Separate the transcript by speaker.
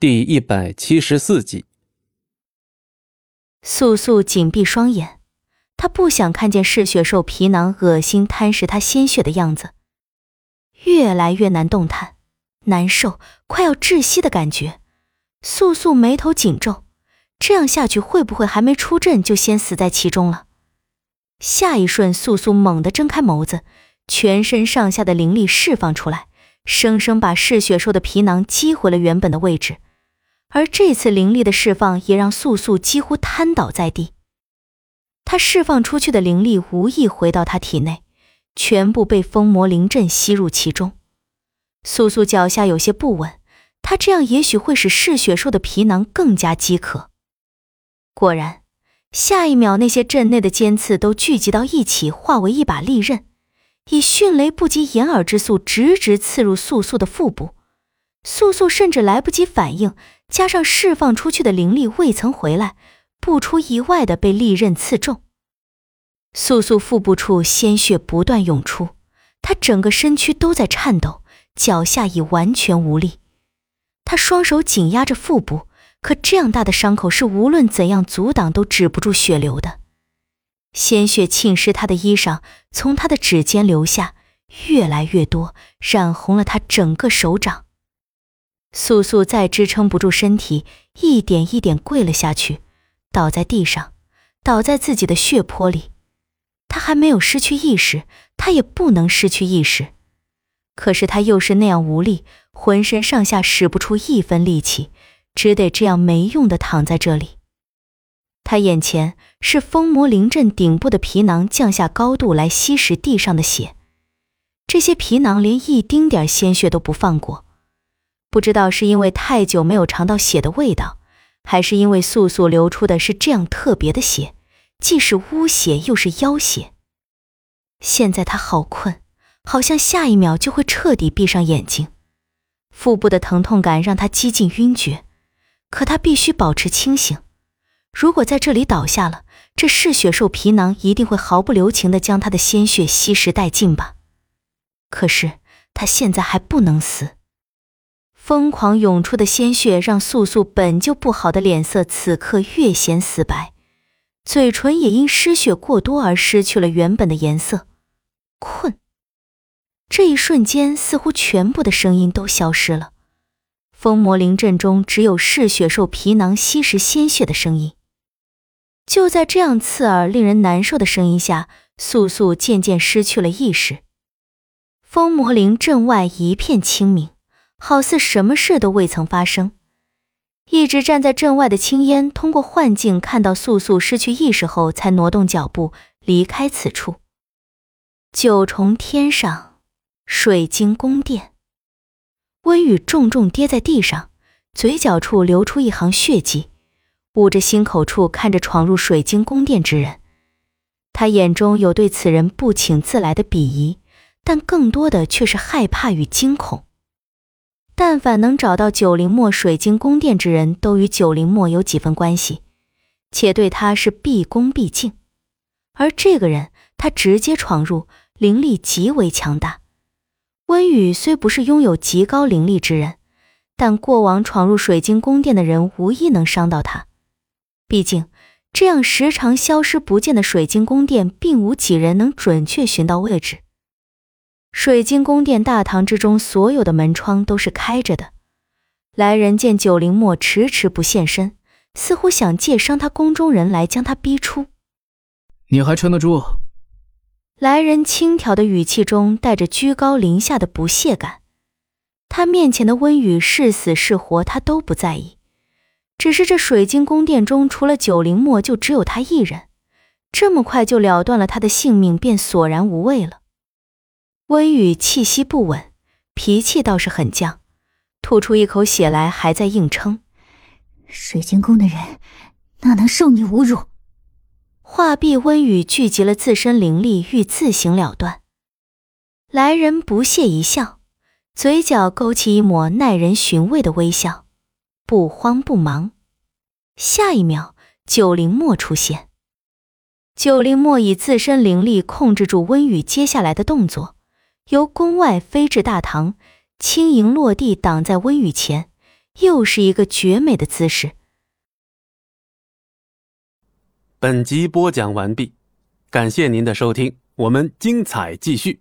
Speaker 1: 第一百七十四集，
Speaker 2: 素素紧闭双眼，她不想看见嗜血兽皮囊恶心贪食她鲜血的样子，越来越难动弹，难受，快要窒息的感觉。素素眉头紧皱，这样下去会不会还没出阵就先死在其中了？下一瞬，素素猛地睁开眸子，全身上下的灵力释放出来，生生把嗜血兽的皮囊击回了原本的位置。而这次灵力的释放，也让素素几乎瘫倒在地。他释放出去的灵力无意回到他体内，全部被封魔灵阵吸入其中。素素脚下有些不稳，他这样也许会使嗜血兽的皮囊更加饥渴。果然，下一秒，那些阵内的尖刺都聚集到一起，化为一把利刃，以迅雷不及掩耳之速，直直刺入素素的腹部。素素甚至来不及反应。加上释放出去的灵力未曾回来，不出意外的被利刃刺中。素素腹部处鲜血不断涌出，她整个身躯都在颤抖，脚下已完全无力。她双手紧压着腹部，可这样大的伤口是无论怎样阻挡都止不住血流的。鲜血浸湿她的衣裳，从她的指尖流下，越来越多，染红了她整个手掌。素素再支撑不住身体，一点一点跪了下去，倒在地上，倒在自己的血泊里。她还没有失去意识，她也不能失去意识。可是她又是那样无力，浑身上下使不出一分力气，只得这样没用的躺在这里。她眼前是风魔灵阵顶部的皮囊降下高度来吸食地上的血，这些皮囊连一丁点鲜血都不放过。不知道是因为太久没有尝到血的味道，还是因为素素流出的是这样特别的血，既是污血又是妖血。现在他好困，好像下一秒就会彻底闭上眼睛。腹部的疼痛感让他几近晕厥，可他必须保持清醒。如果在这里倒下了，这嗜血兽皮囊一定会毫不留情地将他的鲜血吸食殆尽吧？可是他现在还不能死。疯狂涌出的鲜血让素素本就不好的脸色此刻越显死白，嘴唇也因失血过多而失去了原本的颜色。困。这一瞬间，似乎全部的声音都消失了，风魔灵阵中只有嗜血兽皮囊吸食鲜血的声音。就在这样刺耳、令人难受的声音下，素素渐渐失去了意识。风魔灵阵外一片清明。好似什么事都未曾发生。一直站在镇外的青烟，通过幻境看到素素失去意识后，才挪动脚步离开此处。九重天上，水晶宫殿，温雨重重跌在地上，嘴角处流出一行血迹，捂着心口处看着闯入水晶宫殿之人，他眼中有对此人不请自来的鄙夷，但更多的却是害怕与惊恐。但凡能找到九灵墨水晶宫殿之人，都与九灵墨有几分关系，且对他是毕恭毕敬。而这个人，他直接闯入，灵力极为强大。温雨虽不是拥有极高灵力之人，但过往闯入水晶宫殿的人，无一能伤到他。毕竟，这样时常消失不见的水晶宫殿，并无几人能准确寻到位置。水晶宫殿大堂之中，所有的门窗都是开着的。来人见九灵墨迟迟不现身，似乎想借伤他宫中人来将他逼出。
Speaker 3: 你还撑得住？
Speaker 2: 来人轻佻的语气中带着居高临下的不屑感。他面前的温雨是死是活，他都不在意。只是这水晶宫殿中，除了九灵墨，就只有他一人。这么快就了断了他的性命，便索然无味了。温雨气息不稳，脾气倒是很犟，吐出一口血来，还在硬撑。
Speaker 4: 水晶宫的人哪能受你侮辱？
Speaker 2: 话毕，温雨聚集了自身灵力，欲自行了断。来人不屑一笑，嘴角勾起一抹耐人寻味的微笑，不慌不忙。下一秒，九灵墨出现。九灵墨以自身灵力控制住温雨接下来的动作。由宫外飞至大堂，轻盈落地挡在温雨前，又是一个绝美的姿势。
Speaker 1: 本集播讲完毕，感谢您的收听，我们精彩继续。